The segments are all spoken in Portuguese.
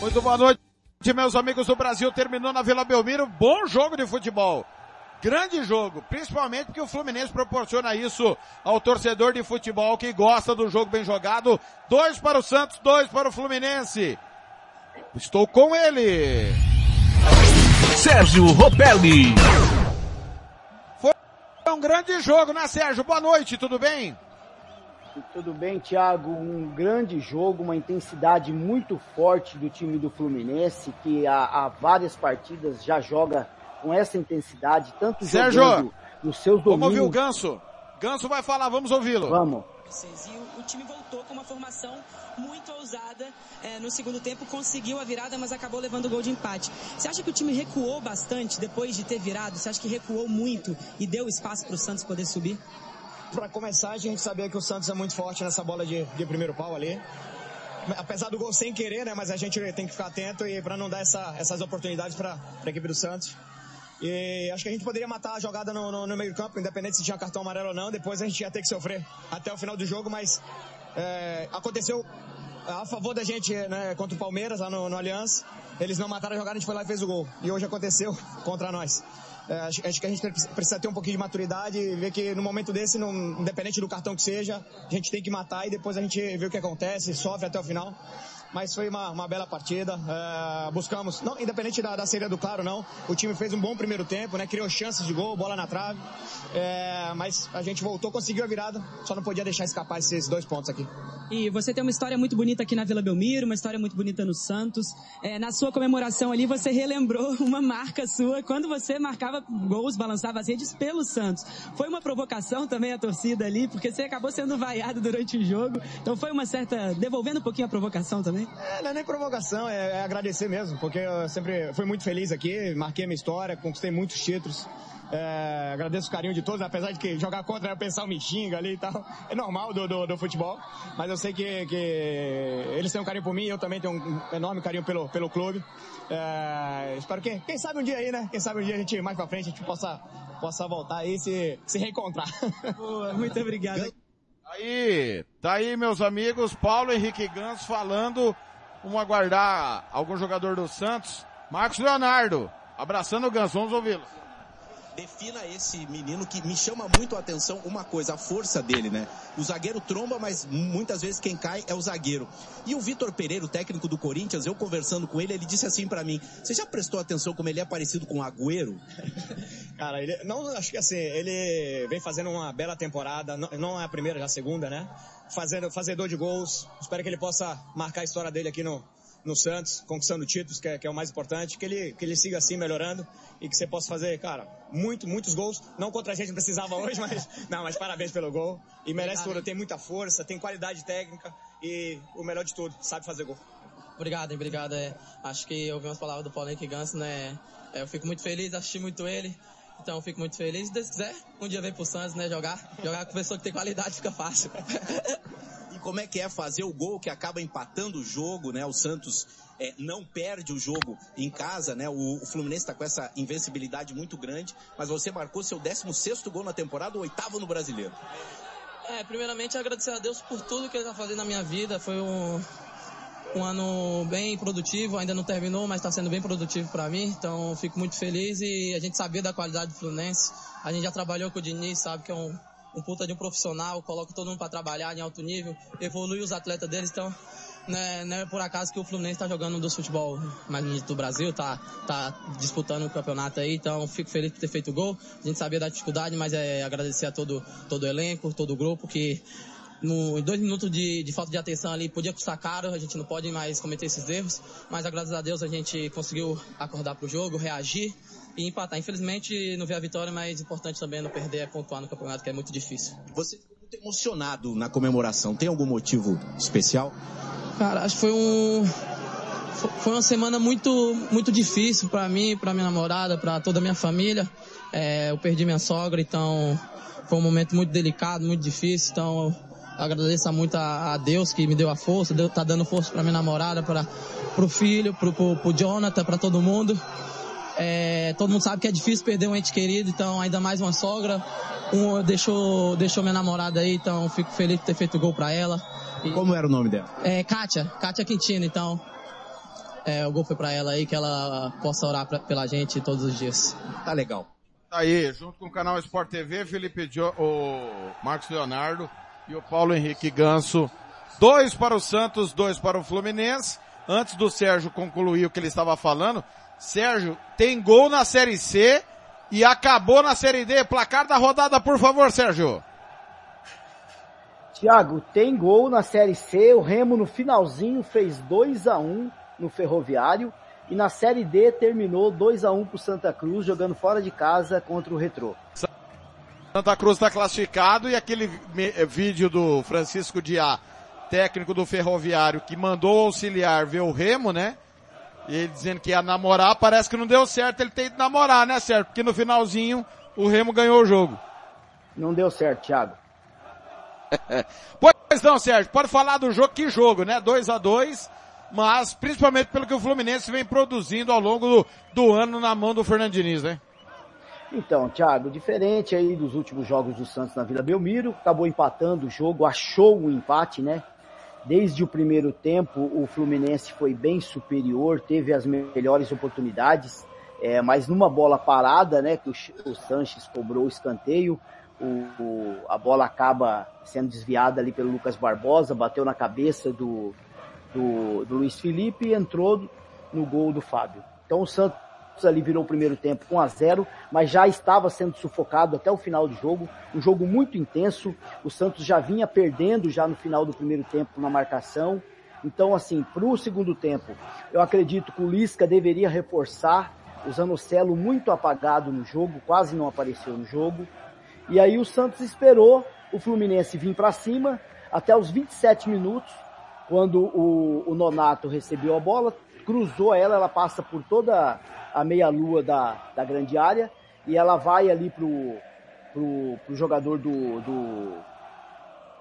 Muito boa noite, meus amigos do Brasil. Terminou na Vila Belmiro. Bom jogo de futebol. Grande jogo, principalmente porque o Fluminense proporciona isso ao torcedor de futebol que gosta do jogo bem jogado. Dois para o Santos, dois para o Fluminense. Estou com ele. Sérgio Ropelli. Foi um grande jogo, né, Sérgio? Boa noite, tudo bem? Tudo bem, Thiago? Um grande jogo, uma intensidade muito forte do time do Fluminense, que há, há várias partidas já joga com essa intensidade, tanto Sérgio, jogando nos seus domínios. Vamos ouvir o Ganso. Ganso vai falar, vamos ouvi-lo. Vamos. O time voltou com uma formação muito ousada é, no segundo tempo, conseguiu a virada, mas acabou levando o gol de empate. Você acha que o time recuou bastante depois de ter virado? Você acha que recuou muito e deu espaço para o Santos poder subir? Para começar, a gente sabia que o Santos é muito forte nessa bola de, de primeiro pau ali. Apesar do gol sem querer, né? Mas a gente tem que ficar atento e para não dar essa, essas oportunidades para a equipe do Santos. E acho que a gente poderia matar a jogada no, no, no meio campo, independente se tinha cartão amarelo ou não. Depois a gente ia ter que sofrer até o final do jogo, mas é, aconteceu a favor da gente né, contra o Palmeiras lá no, no Aliança. Eles não mataram a jogada, a gente foi lá e fez o gol. E hoje aconteceu contra nós. É, acho, acho, que a gente precisa ter um pouquinho de maturidade e ver que no momento desse, não, independente do cartão que seja, a gente tem que matar e depois a gente vê o que acontece, sofre até o final mas foi uma, uma bela partida. É, buscamos, não, independente da, da série do Claro, não. O time fez um bom primeiro tempo, né? Criou chances de gol, bola na trave. É, mas a gente voltou, conseguiu a virada, só não podia deixar escapar esses dois pontos aqui. E você tem uma história muito bonita aqui na Vila Belmiro, uma história muito bonita no Santos. É, na sua comemoração ali, você relembrou uma marca sua quando você marcava gols, balançava as redes pelo Santos. Foi uma provocação também a torcida ali, porque você acabou sendo vaiado durante o jogo. Então foi uma certa. devolvendo um pouquinho a provocação também? É, não é nem provocação, é, é agradecer mesmo, porque eu sempre fui muito feliz aqui, marquei minha história, conquistei muitos títulos. É, agradeço o carinho de todos, apesar de que jogar contra, o pessoal me xinga ali e tal. É normal do, do, do, futebol, mas eu sei que, que eles têm um carinho por mim, eu também tenho um enorme carinho pelo, pelo clube. É, espero que, quem sabe um dia aí, né? Quem sabe um dia a gente, mais pra frente, a gente possa, possa voltar aí e se, se reencontrar. Boa, muito obrigado. Aí, tá aí meus amigos, Paulo Henrique Gans falando, vamos aguardar algum jogador do Santos, Marcos Leonardo, abraçando o Gans, vamos ouvi-lo defina esse menino que me chama muito a atenção uma coisa, a força dele, né? O zagueiro tromba, mas muitas vezes quem cai é o zagueiro. E o Vitor Pereira, o técnico do Corinthians, eu conversando com ele, ele disse assim para mim: "Você já prestou atenção como ele é parecido com o Agüero?" Cara, ele não acho que assim, ele vem fazendo uma bela temporada, não, não é a primeira, já a segunda, né? Fazendo fazedor de gols. Espero que ele possa marcar a história dele aqui no no Santos, conquistando títulos, que é, que é, o mais importante, que ele, que ele siga assim, melhorando, e que você possa fazer, cara, muito, muitos gols, não contra a gente, precisava hoje, mas, não, mas parabéns pelo gol, e merece tudo, tem muita força, tem qualidade técnica, e o melhor de tudo, sabe fazer gol. Obrigado, obrigado, é, acho que eu ouvi umas palavras do Paulo Henrique Ganso, né, é, eu fico muito feliz, assisti muito ele, então eu fico muito feliz, se Deus quiser, um dia vem pro Santos, né, jogar, jogar com pessoa que tem qualidade fica fácil. como é que é fazer o gol que acaba empatando o jogo, né? O Santos é, não perde o jogo em casa, né? O, o Fluminense está com essa invencibilidade muito grande, mas você marcou seu 16 gol na temporada, o oitavo no Brasileiro. É, primeiramente agradecer a Deus por tudo que ele está fazendo na minha vida. Foi um, um ano bem produtivo, ainda não terminou, mas está sendo bem produtivo para mim. Então fico muito feliz e a gente sabia da qualidade do Fluminense. A gente já trabalhou com o Diniz, sabe que é um um puta de um profissional, coloca todo mundo para trabalhar em alto nível, evolui os atletas deles, então né, não é por acaso que o Fluminense está jogando um dos futebol mais do Brasil, tá, tá disputando o campeonato aí, então fico feliz por ter feito o gol. A gente sabia da dificuldade, mas é agradecer a todo, todo o elenco, todo o grupo que no, dois minutos de, de, falta de atenção ali podia custar caro, a gente não pode mais cometer esses erros, mas graças a Deus a gente conseguiu acordar pro jogo, reagir e empatar. Infelizmente não veio a vitória, mas importante também não perder é pontuar no campeonato, que é muito difícil. Você ficou muito emocionado na comemoração. Tem algum motivo especial? Cara, acho que foi um foi uma semana muito muito difícil para mim, para minha namorada, para toda a minha família. É, eu perdi minha sogra, então foi um momento muito delicado, muito difícil. Então agradeço muito a, a Deus que me deu a força, Deus tá dando força para minha namorada, para pro filho, pro, pro, pro Jonathan, para todo mundo. É, todo mundo sabe que é difícil perder um ente querido, então ainda mais uma sogra. Um, deixou, deixou minha namorada aí, então fico feliz de ter feito gol para ela. E, Como era o nome dela? É Kátia, Kátia Quintino, então é, o gol foi para ela aí, que ela possa orar pra, pela gente todos os dias. Tá legal. Tá aí, junto com o canal Sport TV, Felipe jo, o Marcos Leonardo e o Paulo Henrique Ganso. Dois para o Santos, dois para o Fluminense. Antes do Sérgio concluir o que ele estava falando, Sérgio, tem gol na Série C e acabou na Série D. Placar da rodada, por favor, Sérgio. Tiago, tem gol na Série C. O Remo no finalzinho fez 2 a 1 no Ferroviário. E na Série D terminou 2 a 1 para o Santa Cruz, jogando fora de casa contra o Retrô. Santa Cruz está classificado e aquele vídeo do Francisco Diá, técnico do Ferroviário, que mandou o auxiliar ver o Remo, né? E ele dizendo que ia namorar, parece que não deu certo ele tem que namorar, né, certo? Porque no finalzinho o Remo ganhou o jogo. Não deu certo, Thiago. pois não, Sérgio, pode falar do jogo, que jogo, né? 2 a 2 mas principalmente pelo que o Fluminense vem produzindo ao longo do, do ano na mão do Fernando Diniz, né? Então, Thiago, diferente aí dos últimos jogos do Santos na Vila Belmiro, acabou empatando o jogo, achou o empate, né? Desde o primeiro tempo, o Fluminense foi bem superior, teve as melhores oportunidades, é, mas numa bola parada, né, que o, o Sanches cobrou o escanteio, o, o, a bola acaba sendo desviada ali pelo Lucas Barbosa, bateu na cabeça do, do, do Luiz Felipe e entrou no gol do Fábio. Então o Santos ali virou o primeiro tempo 1 a 0, mas já estava sendo sufocado até o final do jogo, um jogo muito intenso. O Santos já vinha perdendo já no final do primeiro tempo na marcação. Então assim, para o segundo tempo, eu acredito que o Lisca deveria reforçar, o Zanocelo muito apagado no jogo, quase não apareceu no jogo. E aí o Santos esperou o Fluminense vir para cima até os 27 minutos quando o, o Nonato recebeu a bola, cruzou ela, ela passa por toda a meia-lua da, da grande área e ela vai ali pro, pro, pro jogador do, do,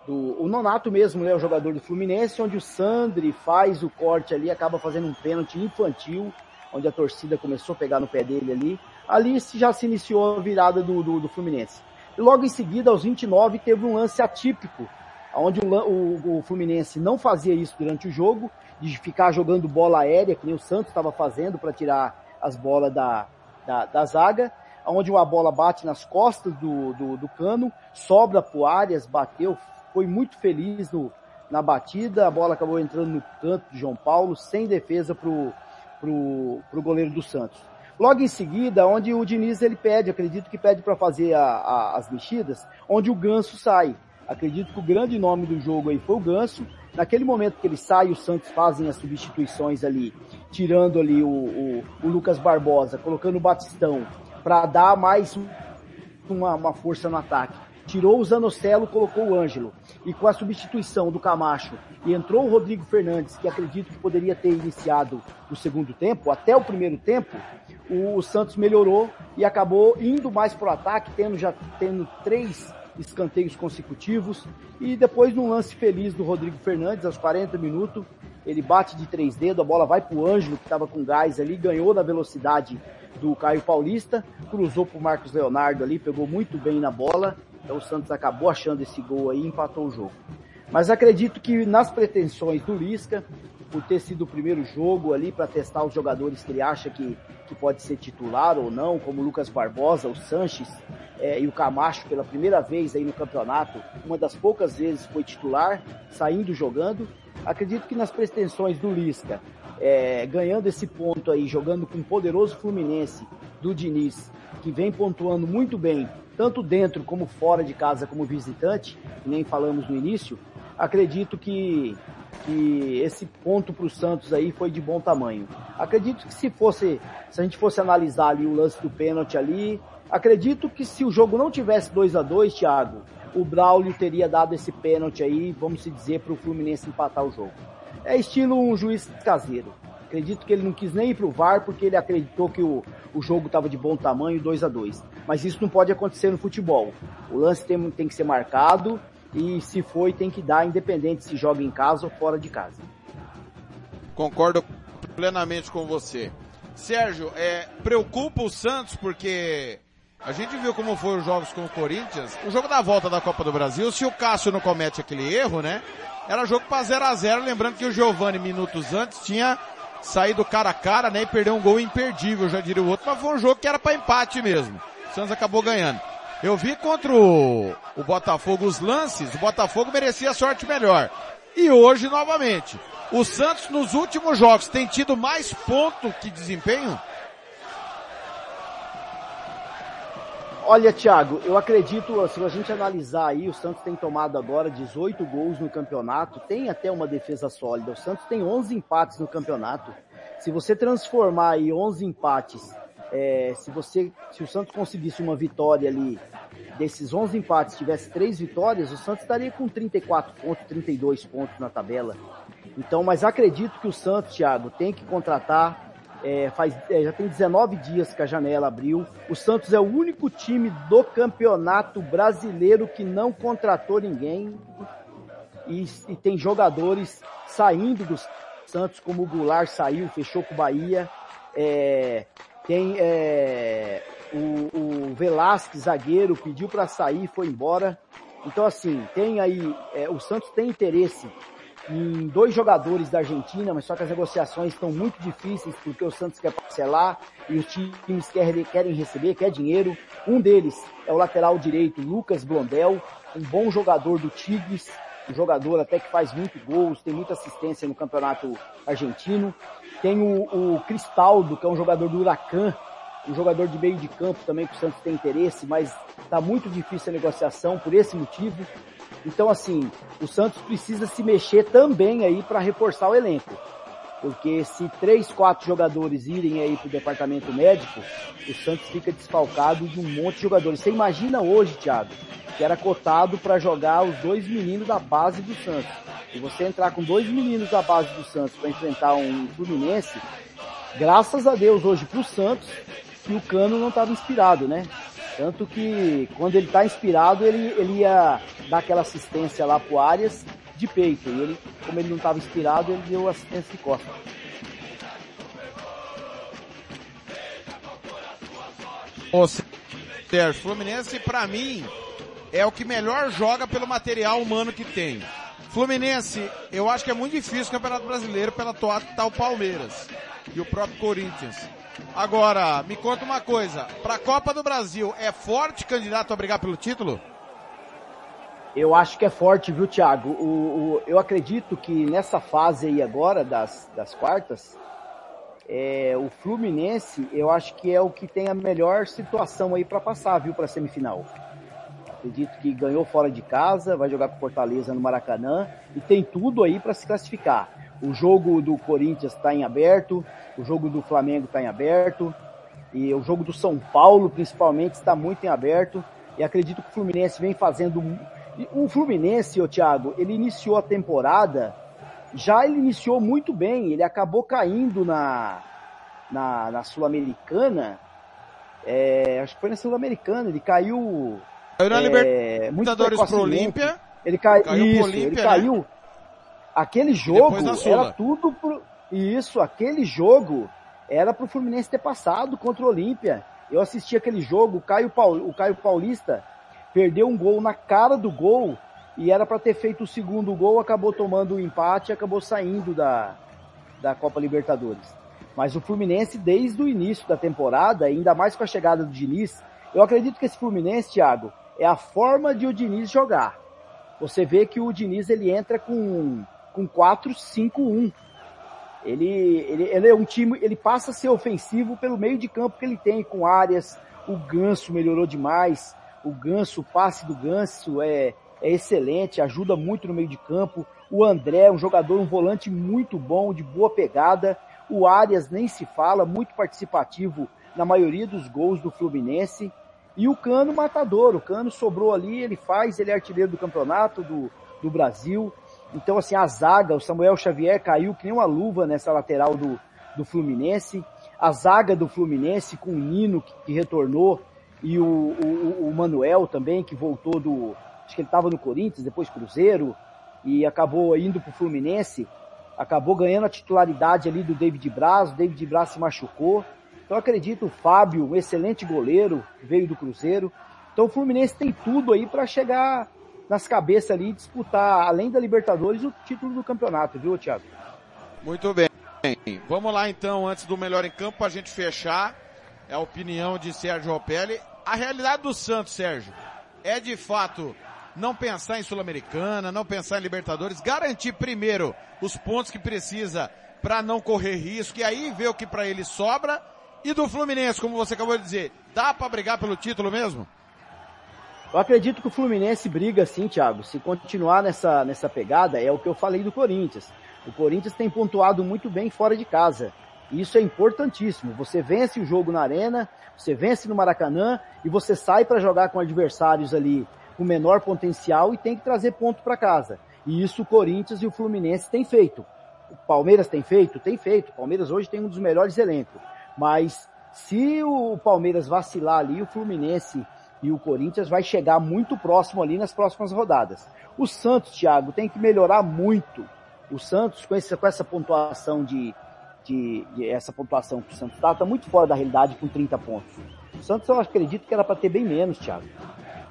do, O Nonato mesmo, né? O jogador do Fluminense, onde o Sandri faz o corte ali, acaba fazendo um pênalti infantil, onde a torcida começou a pegar no pé dele ali. Ali já se iniciou a virada do, do, do Fluminense. E logo em seguida, aos 29, teve um lance atípico onde o, o, o, Fluminense não fazia isso durante o jogo, de ficar jogando bola aérea, que nem o Santos estava fazendo para tirar as bolas da, da, da, zaga, onde a bola bate nas costas do, do, do cano, sobra pro Arias, bateu, foi muito feliz no, na batida, a bola acabou entrando no canto de João Paulo, sem defesa pro, pro, pro goleiro do Santos. Logo em seguida, onde o Diniz ele pede, acredito que pede para fazer a, a, as mexidas, onde o Ganso sai. Acredito que o grande nome do jogo aí foi o Ganso. Naquele momento que ele sai, os Santos fazem as substituições ali, tirando ali o, o, o Lucas Barbosa, colocando o Batistão para dar mais uma, uma força no ataque tirou o Zanocelo, colocou o Ângelo. E com a substituição do Camacho e entrou o Rodrigo Fernandes, que acredito que poderia ter iniciado o segundo tempo, até o primeiro tempo, o Santos melhorou e acabou indo mais para o ataque, tendo já tendo três escanteios consecutivos. E depois num lance feliz do Rodrigo Fernandes, aos 40 minutos, ele bate de três dedos, a bola vai pro Ângelo, que estava com gás ali, ganhou na velocidade do Caio Paulista, cruzou pro Marcos Leonardo ali, pegou muito bem na bola. Então o Santos acabou achando esse gol aí e empatou o jogo. Mas acredito que nas pretensões do Lisca, por ter sido o primeiro jogo ali para testar os jogadores que ele acha que, que pode ser titular ou não, como o Lucas Barbosa, o Sanches, é, e o Camacho pela primeira vez aí no campeonato, uma das poucas vezes foi titular, saindo jogando. Acredito que nas pretensões do Lisca, é, ganhando esse ponto aí, jogando com o poderoso Fluminense do Diniz, que vem pontuando muito bem, tanto dentro como fora de casa como visitante, nem falamos no início, acredito que, que esse ponto para o Santos aí foi de bom tamanho. Acredito que se fosse, se a gente fosse analisar ali o lance do pênalti ali, Acredito que se o jogo não tivesse 2 a 2 Thiago, o Braulio teria dado esse pênalti aí, vamos se dizer, para o Fluminense empatar o jogo. É estilo um juiz caseiro. Acredito que ele não quis nem ir VAR porque ele acreditou que o, o jogo estava de bom tamanho, 2 a 2 Mas isso não pode acontecer no futebol. O lance tem, tem que ser marcado e se foi tem que dar, independente se joga em casa ou fora de casa. Concordo plenamente com você. Sérgio, é, preocupa o Santos porque a gente viu como foram os jogos com o Corinthians. O jogo da volta da Copa do Brasil, se o Cássio não comete aquele erro, né? Era jogo para 0 a 0 lembrando que o Giovani minutos antes tinha saído cara a cara, né? E perdeu um gol imperdível, já diria o outro, mas foi um jogo que era para empate mesmo. O Santos acabou ganhando. Eu vi contra o, o Botafogo os lances, o Botafogo merecia sorte melhor. E hoje novamente. O Santos nos últimos jogos tem tido mais ponto que desempenho? Olha, Thiago, eu acredito, se a gente analisar aí, o Santos tem tomado agora 18 gols no campeonato, tem até uma defesa sólida. O Santos tem 11 empates no campeonato. Se você transformar aí 11 empates, é, se você, se o Santos conseguisse uma vitória ali, desses 11 empates, tivesse três vitórias, o Santos estaria com 34 pontos, 32 pontos na tabela. Então, mas acredito que o Santos, Thiago, tem que contratar é, faz, é, já tem 19 dias que a janela abriu. O Santos é o único time do campeonato brasileiro que não contratou ninguém. E, e tem jogadores saindo do Santos, como o Goulart saiu, fechou com o Bahia. É, tem é, o, o Velasquez, zagueiro, pediu para sair, foi embora. Então assim, tem aí, é, o Santos tem interesse em dois jogadores da Argentina, mas só que as negociações estão muito difíceis porque o Santos quer parcelar e os times querem, querem receber, quer dinheiro. Um deles é o lateral direito Lucas Blondel, um bom jogador do Tigres, um jogador até que faz muito gols, tem muita assistência no campeonato argentino. Tem o, o Cristaldo, que é um jogador do Huracan, um jogador de meio de campo também que o Santos tem interesse, mas está muito difícil a negociação por esse motivo. Então, assim, o Santos precisa se mexer também aí para reforçar o elenco. Porque se três, quatro jogadores irem aí para o departamento médico, o Santos fica desfalcado de um monte de jogadores. Você imagina hoje, Thiago, que era cotado para jogar os dois meninos da base do Santos. E você entrar com dois meninos da base do Santos para enfrentar um Fluminense, graças a Deus hoje para o Santos, que o Cano não estava inspirado, né? Tanto que quando ele está inspirado, ele, ele ia dar aquela assistência lá pro Arias de peito. E ele, como ele não estava inspirado, ele deu assistência de costa. Ô, Sérgio, Fluminense para mim é o que melhor joga pelo material humano que tem. Fluminense, eu acho que é muito difícil o Campeonato Brasileiro pela toada que tá o Palmeiras e o próprio Corinthians. Agora, me conta uma coisa, para a Copa do Brasil, é forte candidato a brigar pelo título? Eu acho que é forte, viu, Thiago? O, o, eu acredito que nessa fase aí agora, das, das quartas, é, o Fluminense, eu acho que é o que tem a melhor situação aí para passar, viu, para semifinal. Acredito que ganhou fora de casa, vai jogar com Fortaleza no Maracanã e tem tudo aí para se classificar. O jogo do Corinthians está em aberto, o jogo do Flamengo está em aberto, e o jogo do São Paulo, principalmente, está muito em aberto. E acredito que o Fluminense vem fazendo. O Fluminense, ô Thiago, ele iniciou a temporada, já ele iniciou muito bem, ele acabou caindo na, na, na Sul-Americana. É, acho que foi na Sul-Americana, ele caiu. Caiu na é, Libertadores pro Olímpia. Ele cai, caiu isso, Olímpia, ele né? Aquele jogo era tudo pro, isso, aquele jogo era pro Fluminense ter passado contra o Olímpia. Eu assisti aquele jogo, o Caio, Paul, o Caio Paulista perdeu um gol na cara do gol e era para ter feito o segundo gol, acabou tomando o um empate e acabou saindo da, da Copa Libertadores. Mas o Fluminense, desde o início da temporada, ainda mais com a chegada do Diniz, eu acredito que esse Fluminense, Thiago, é a forma de o Diniz jogar. Você vê que o Diniz ele entra com com 4-5-1. Ele, ele, ele é um time, ele passa a ser ofensivo pelo meio de campo que ele tem, com áreas. O Ganso melhorou demais. O Ganso, o passe do Ganso é, é excelente, ajuda muito no meio de campo. O André, um jogador, um volante muito bom, de boa pegada. O Arias nem se fala, muito participativo na maioria dos gols do Fluminense. E o Cano matador, o Cano sobrou ali, ele faz, ele é artilheiro do campeonato do, do Brasil. Então, assim, a zaga, o Samuel Xavier caiu que nem uma luva nessa lateral do, do Fluminense. A zaga do Fluminense com o Nino, que, que retornou, e o, o, o, Manuel também, que voltou do. Acho que ele estava no Corinthians, depois Cruzeiro, e acabou indo para o Fluminense. Acabou ganhando a titularidade ali do David Braz. O David Braz se machucou. Então acredito o Fábio, um excelente goleiro, veio do Cruzeiro. Então o Fluminense tem tudo aí para chegar nas cabeças ali e disputar, além da Libertadores, o título do campeonato, viu, Thiago? Muito bem. Vamos lá então, antes do melhor em campo, a gente fechar. É a opinião de Sérgio Opelli. A realidade do Santos, Sérgio, é de fato não pensar em Sul-Americana, não pensar em Libertadores, garantir primeiro os pontos que precisa para não correr risco e aí ver o que para ele sobra e do Fluminense, como você acabou de dizer, dá para brigar pelo título mesmo? Eu acredito que o Fluminense briga sim, Thiago. Se continuar nessa, nessa pegada, é o que eu falei do Corinthians. O Corinthians tem pontuado muito bem fora de casa. Isso é importantíssimo. Você vence o jogo na arena, você vence no Maracanã e você sai para jogar com adversários ali com menor potencial e tem que trazer ponto para casa. E isso o Corinthians e o Fluminense têm feito. O Palmeiras tem feito? Tem feito. O Palmeiras hoje tem um dos melhores elencos. Mas se o Palmeiras vacilar ali, o Fluminense e o Corinthians vai chegar muito próximo ali nas próximas rodadas. O Santos, Thiago, tem que melhorar muito. O Santos, com essa, com essa pontuação de, de, de essa pontuação que o Santos está, está muito fora da realidade com 30 pontos. O Santos eu acredito que era para ter bem menos, Thiago.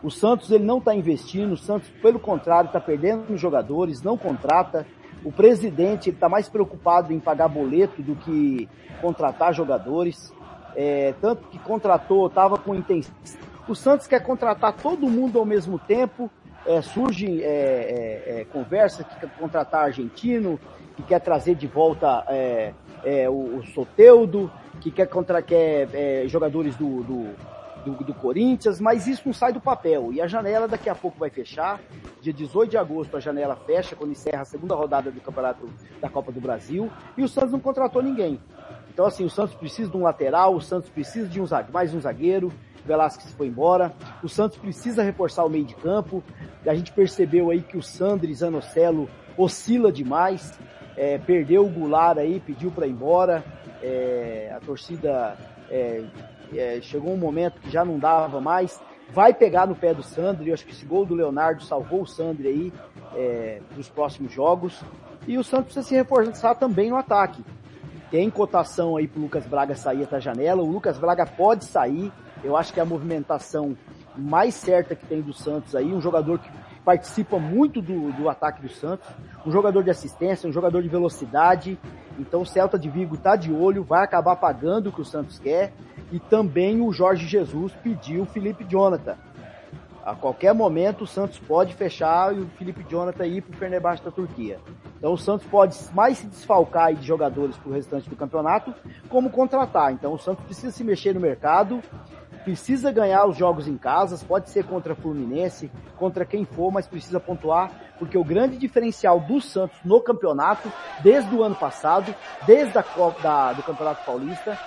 O Santos ele não está investindo, o Santos, pelo contrário, está perdendo jogadores, não contrata. O presidente está mais preocupado em pagar boleto do que contratar jogadores. É, tanto que contratou, estava com intenção. O Santos quer contratar todo mundo ao mesmo tempo. É, surge é, é, é conversa que quer contratar argentino, que quer trazer de volta é, é, o, o Soteudo, que quer, contra, quer jogadores do, do do, do, Corinthians, mas isso não sai do papel. E a janela daqui a pouco vai fechar. Dia 18 de agosto a janela fecha, quando encerra a segunda rodada do Campeonato da Copa do Brasil. E o Santos não contratou ninguém. Então, assim, o Santos precisa de um lateral, o Santos precisa de um, mais um zagueiro. Velasquez foi embora. O Santos precisa reforçar o meio de campo. A gente percebeu aí que o Sandri Zanocelo oscila demais. É, perdeu o Goulart aí, pediu para ir embora. É, a torcida é, é, chegou um momento que já não dava mais, vai pegar no pé do Sandri, eu acho que esse gol do Leonardo salvou o Sandri aí é, nos próximos jogos, e o Santos precisa se reforçar também no ataque. Tem cotação aí pro Lucas Braga sair da janela, o Lucas Braga pode sair, eu acho que é a movimentação mais certa que tem do Santos aí, um jogador que participa muito do, do ataque do Santos, um jogador de assistência, um jogador de velocidade, então o Celta de Vigo está de olho, vai acabar pagando o que o Santos quer, e também o Jorge Jesus pediu o Felipe Jonathan. A qualquer momento o Santos pode fechar e o Felipe Jonathan ir para o Fenerbahçe da Turquia. Então o Santos pode mais se desfalcar de jogadores para o restante do campeonato, como contratar. Então o Santos precisa se mexer no mercado, precisa ganhar os jogos em casa, pode ser contra Fluminense, contra quem for, mas precisa pontuar, porque o grande diferencial do Santos no campeonato, desde o ano passado, desde a Copa da, do Campeonato Paulista,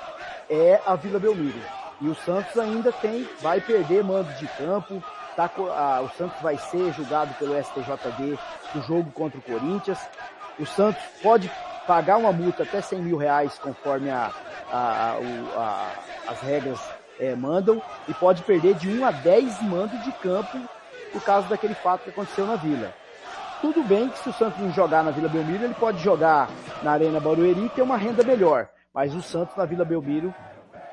é a Vila Belmiro. E o Santos ainda tem, vai perder mando de campo, tá, a, o Santos vai ser julgado pelo STJD do jogo contra o Corinthians. O Santos pode pagar uma multa até 100 mil reais conforme a, a, a, as regras é, mandam e pode perder de 1 a 10 mandos de campo por causa daquele fato que aconteceu na Vila. Tudo bem que se o Santos não jogar na Vila Belmiro, ele pode jogar na Arena Barueri e ter uma renda melhor. Mas o Santos na Vila Belmiro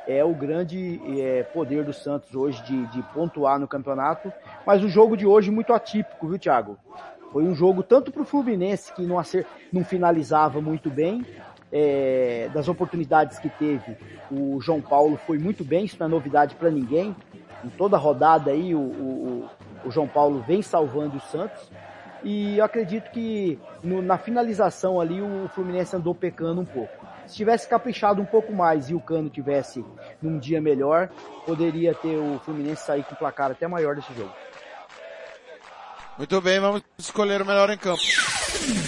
é o grande é, poder do Santos hoje de, de, pontuar no campeonato. Mas o jogo de hoje muito atípico, viu, Thiago? Foi um jogo tanto para o Fluminense, que não, acer, não finalizava muito bem, é, das oportunidades que teve, o João Paulo foi muito bem, isso não é novidade para ninguém. Em toda rodada aí, o, o, o, João Paulo vem salvando o Santos. E eu acredito que no, na finalização ali, o Fluminense andou pecando um pouco. Se tivesse caprichado um pouco mais e o Cano tivesse num dia melhor, poderia ter o Fluminense sair com o placar até maior desse jogo. Muito bem, vamos escolher o melhor em campo.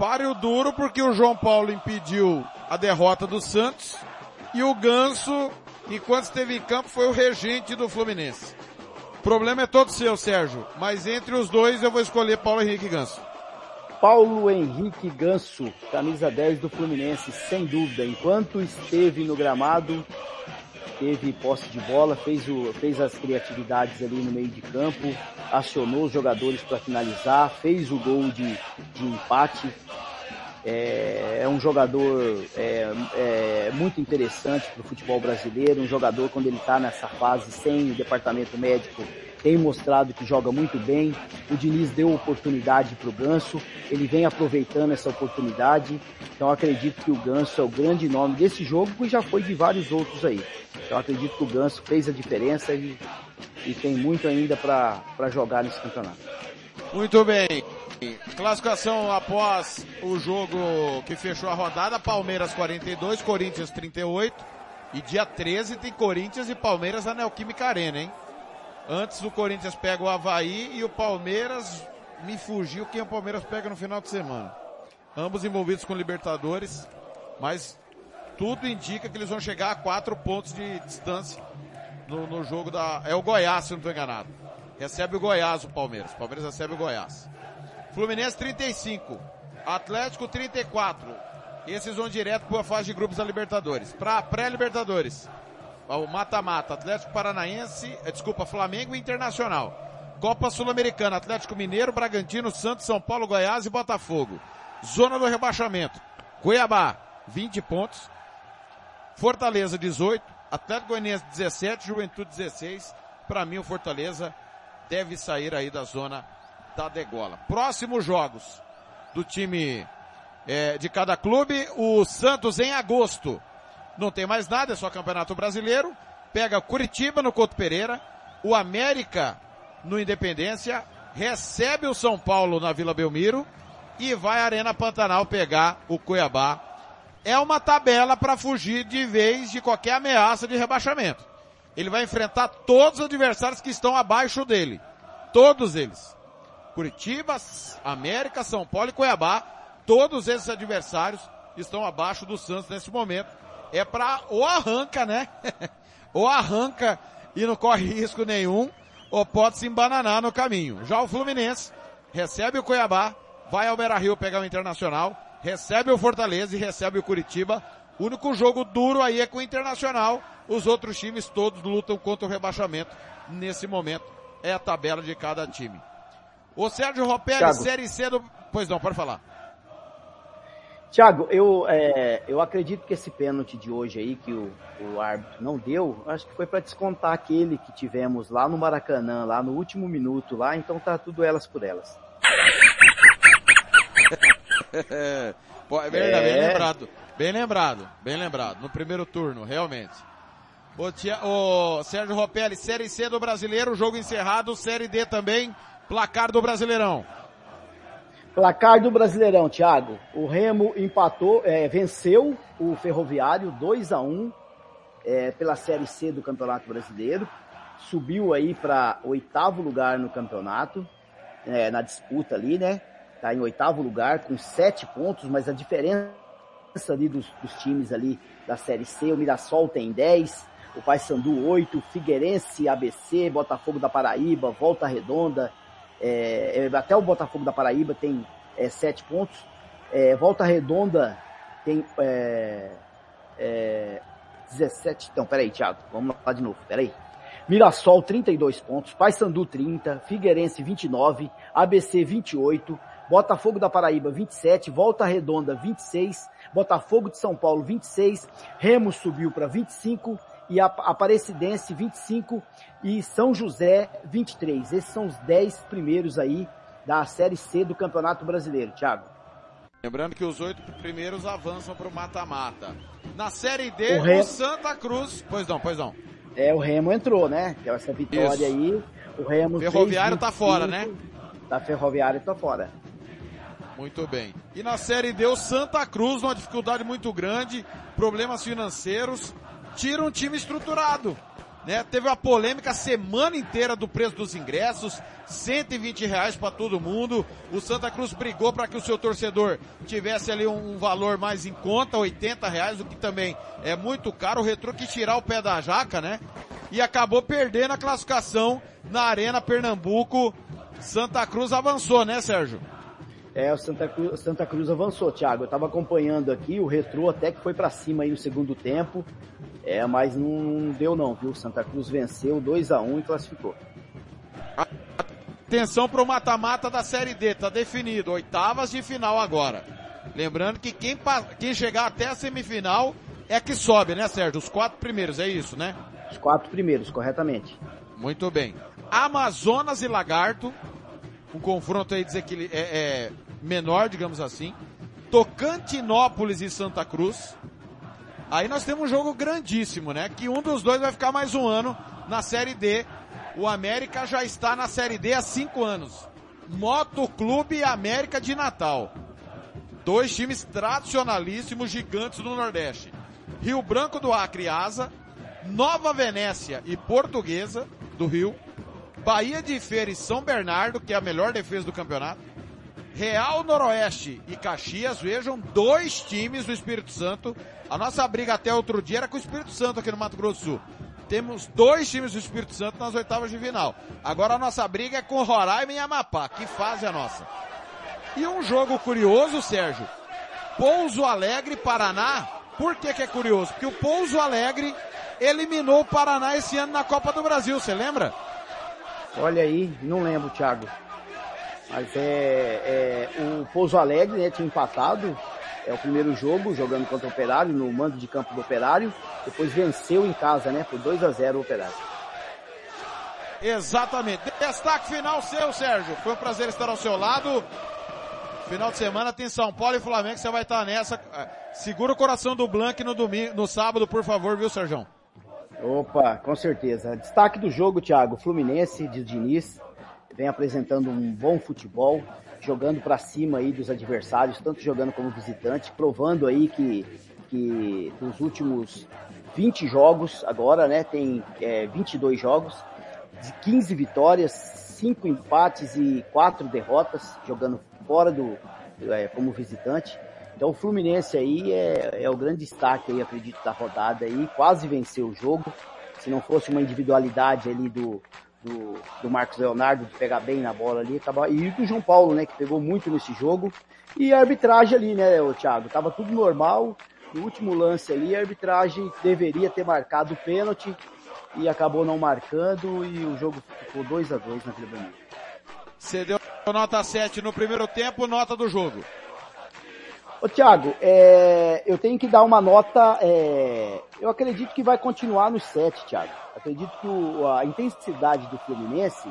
Páreo duro porque o João Paulo impediu a derrota do Santos e o Ganso, enquanto esteve em campo, foi o regente do Fluminense. O problema é todo seu, Sérgio, mas entre os dois eu vou escolher Paulo Henrique Ganso. Paulo Henrique Ganso, camisa 10 do Fluminense, sem dúvida. Enquanto esteve no gramado, teve posse de bola, fez, o, fez as criatividades ali no meio de campo, acionou os jogadores para finalizar, fez o gol de, de empate. É, é um jogador é, é muito interessante para o futebol brasileiro, um jogador quando ele está nessa fase sem o departamento médico tem mostrado que joga muito bem. O Diniz deu oportunidade para o Ganso, ele vem aproveitando essa oportunidade. Então acredito que o Ganso é o grande nome desse jogo e já foi de vários outros aí. Então acredito que o Ganso fez a diferença e, e tem muito ainda para jogar nesse campeonato. Muito bem. Classificação após o jogo que fechou a rodada, Palmeiras 42, Corinthians 38. E dia 13 tem Corinthians e Palmeiras na Neoquímica Arena, hein? Antes o Corinthians pega o Havaí e o Palmeiras me fugiu quem o Palmeiras pega no final de semana. Ambos envolvidos com Libertadores, mas tudo indica que eles vão chegar a quatro pontos de distância no, no jogo da. É o Goiás, se não estou enganado. Recebe o Goiás o Palmeiras. O Palmeiras recebe o Goiás. Fluminense 35. Atlético 34. Esses vão direto para a fase de grupos da Libertadores. Para pré-Libertadores. O mata-mata. Atlético Paranaense, eh, desculpa, Flamengo e Internacional. Copa Sul-Americana, Atlético Mineiro, Bragantino, Santos, São Paulo, Goiás e Botafogo. Zona do rebaixamento. Cuiabá, 20 pontos. Fortaleza 18, Atlético Goianiense 17, Juventude 16. Para mim o Fortaleza deve sair aí da zona da degola. Próximos jogos do time é, de cada clube, o Santos em agosto. Não tem mais nada, é só Campeonato Brasileiro. Pega Curitiba no Couto Pereira, o América no Independência, recebe o São Paulo na Vila Belmiro e vai à Arena Pantanal pegar o Cuiabá é uma tabela para fugir de vez de qualquer ameaça de rebaixamento. Ele vai enfrentar todos os adversários que estão abaixo dele. Todos eles. Curitiba, América, São Paulo e Cuiabá. Todos esses adversários estão abaixo do Santos nesse momento. É para ou arranca, né? ou arranca e não corre risco nenhum, ou pode se embananar no caminho. Já o Fluminense recebe o Cuiabá, vai ao Beira Rio pegar o Internacional, recebe o Fortaleza e recebe o Curitiba. O único jogo duro aí é com o Internacional. Os outros times todos lutam contra o rebaixamento. Nesse momento é a tabela de cada time. O Sérgio Ropelli, Série C do... Pois não, pode falar. Tiago, eu, é, eu acredito que esse pênalti de hoje aí, que o, o árbitro não deu, acho que foi para descontar aquele que tivemos lá no Maracanã, lá no último minuto lá, então tá tudo elas por elas. Pô, é verdade, é. bem lembrado. Bem lembrado, bem lembrado. No primeiro turno, realmente. O, tia, o Sérgio Ropelli, Série C do Brasileiro, jogo encerrado, Série D também, placar do Brasileirão. Placar do Brasileirão, Thiago. O Remo empatou, é, venceu o Ferroviário 2 a 1 é, pela Série C do Campeonato Brasileiro. Subiu aí para oitavo lugar no campeonato, é, na disputa ali, né? está em oitavo lugar com sete pontos, mas a diferença ali dos, dos times ali da Série C, o Mirassol tem 10, o Paysandu 8, Figueirense, ABC, Botafogo da Paraíba, Volta Redonda, é, é, até o Botafogo da Paraíba tem é, 7 pontos, é, Volta Redonda tem é, é, 17, então peraí Thiago, vamos lá de novo, peraí. Mirassol 32 pontos, Paysandu 30, Figueirense 29, ABC 28, Botafogo da Paraíba 27, Volta Redonda 26, Botafogo de São Paulo 26, Remo subiu para 25 e a Aparecidense 25 e São José 23. Esses são os 10 primeiros aí da Série C do Campeonato Brasileiro, Thiago. Lembrando que os oito primeiros avançam para o mata-mata. Na Série D, o, Remo- o Santa Cruz... Pois não, pois não. É, o Remo entrou, né? Essa vitória Isso. aí. O Remo. Ferroviário fez tá fora, né? 25, Da Ferroviário tá fora. Muito bem. E na Série D, o Santa Cruz, numa dificuldade muito grande, problemas financeiros, tira um time estruturado. Né? Teve uma polêmica a semana inteira do preço dos ingressos, 120 reais para todo mundo. O Santa Cruz brigou para que o seu torcedor tivesse ali um, valor mais em conta, 80 reais, o que também é muito caro. O Retrô quis tirar o pé da jaca, né? E acabou perdendo a classificação na Arena Pernambuco. Santa Cruz avançou, né, Sérgio? É, o Santa Cruz, Santa Cruz avançou, Thiago. Eu tava acompanhando aqui, o Retrô até que foi para cima aí no segundo tempo. É, mas não, não deu não, viu? Santa Cruz venceu 2 a 1 e classificou. Atenção pro mata-mata da Série D, tá definido. Oitavas de final agora. Lembrando que quem, quem chegar até a semifinal é que sobe, né, Sérgio? Os quatro primeiros, é isso, né? Os quatro primeiros, corretamente. Muito bem. Amazonas e Lagarto. Um confronto aí ele é, é menor, digamos assim. Tocantinópolis e Santa Cruz. Aí nós temos um jogo grandíssimo, né? Que um dos dois vai ficar mais um ano na Série D. O América já está na Série D há cinco anos. Motoclube América de Natal. Dois times tradicionalíssimos, gigantes do Nordeste. Rio Branco do Acre Asa. Nova Venécia e Portuguesa do Rio. Bahia de Feira e São Bernardo, que é a melhor defesa do campeonato. Real Noroeste e Caxias, vejam, dois times do Espírito Santo. A nossa briga até outro dia era com o Espírito Santo aqui no Mato Grosso do Sul. Temos dois times do Espírito Santo nas oitavas de final. Agora a nossa briga é com Roraima e Amapá. Que fase é a nossa? E um jogo curioso, Sérgio. Pouso Alegre, Paraná. Por que que é curioso? Porque o Pouso Alegre eliminou o Paraná esse ano na Copa do Brasil, você lembra? Olha aí, não lembro, Thiago. Mas é, é, o Pouso Alegre, né, tinha empatado. É o primeiro jogo, jogando contra o Operário, no mando de campo do Operário. Depois venceu em casa, né, por 2 a 0 o Operário. Exatamente. Destaque final seu, Sérgio. Foi um prazer estar ao seu lado. Final de semana tem São Paulo e Flamengo, você vai estar nessa. É, Segura o coração do Blanc no domingo, no sábado, por favor, viu, Sérgio? Opa, com certeza. Destaque do jogo, Thiago, Fluminense de Diniz vem apresentando um bom futebol, jogando para cima aí dos adversários, tanto jogando como visitante, provando aí que, que nos últimos 20 jogos, agora, né, tem é, 22 jogos, de 15 vitórias, 5 empates e 4 derrotas, jogando fora do, é, como visitante. Então o Fluminense aí é, é o grande destaque aí, acredito, da rodada aí, quase venceu o jogo. Se não fosse uma individualidade ali do, do, do Marcos Leonardo de pegar bem na bola ali, tava, e do João Paulo, né, que pegou muito nesse jogo. E a arbitragem ali, né, o Thiago, tava tudo normal. No último lance ali, a arbitragem deveria ter marcado o pênalti e acabou não marcando e o jogo ficou 2 a 2 na Vila Belmiro. Você deu nota 7 no primeiro tempo, nota do jogo. Ô Thiago, é, eu tenho que dar uma nota, é, eu acredito que vai continuar no 7, Thiago. Acredito que o- a intensidade do Fluminense,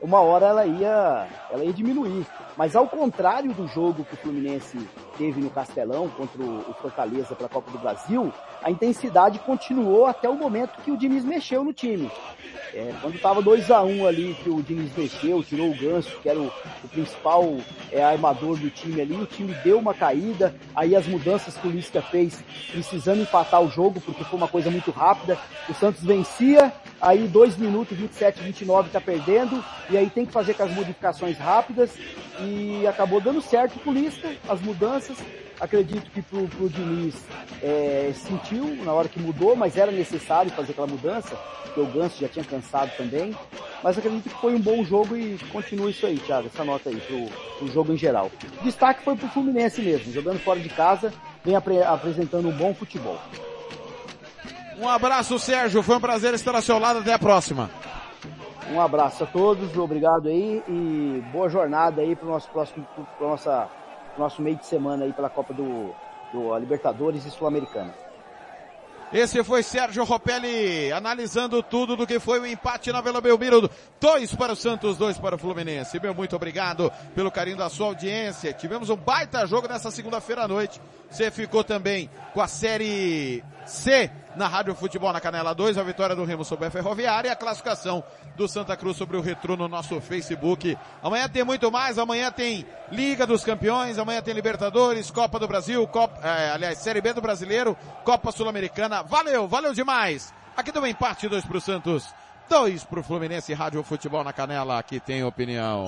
uma hora ela ia, ela ia diminuir. Mas ao contrário do jogo que o Fluminense teve no Castelão contra o Fortaleza pela Copa do Brasil, a intensidade continuou até o momento que o Diniz mexeu no time. É, quando estava 2 a 1 ali, que o Diniz mexeu, tirou o Ganso, que era o, o principal é, armador do time ali, o time deu uma caída, aí as mudanças que o Lisca fez, precisando empatar o jogo, porque foi uma coisa muito rápida, o Santos vencia, aí 2 minutos, 27, 29 tá perdendo, e aí tem que fazer com as modificações rápidas, e acabou dando certo pro Lisca, as mudanças, acredito que pro, pro Diniz é, sentiu na hora que mudou, mas era necessário fazer aquela mudança, porque o Ganso já tinha cansado também. Mas acredito que foi um bom jogo e continua isso aí, Thiago, essa nota aí pro, pro jogo em geral. Destaque foi pro Fluminense mesmo, jogando fora de casa, vem apre- apresentando um bom futebol. Um abraço, Sérgio. Foi um prazer estar ao seu lado. Até a próxima. Um abraço a todos, obrigado aí e boa jornada aí pro nosso próximo, pro nossa, nosso meio de semana aí pela Copa do, do Libertadores e Sul-Americana. Esse foi Sérgio Ropelli analisando tudo do que foi o empate na Vila Belmiro. Dois para o Santos, dois para o Fluminense. Meu muito obrigado pelo carinho da sua audiência. Tivemos um baita jogo nessa segunda-feira à noite. Você ficou também com a série C na Rádio Futebol na Canela 2, a vitória do Remo sobre a Ferroviária e a classificação do Santa Cruz sobre o Retro no nosso Facebook. Amanhã tem muito mais, amanhã tem Liga dos Campeões, amanhã tem Libertadores, Copa do Brasil, Copa, é, aliás, Série B do Brasileiro, Copa Sul-Americana. Valeu, valeu demais! Aqui um empate, dois pro Santos, dois pro Fluminense, Rádio Futebol na Canela, aqui tem opinião.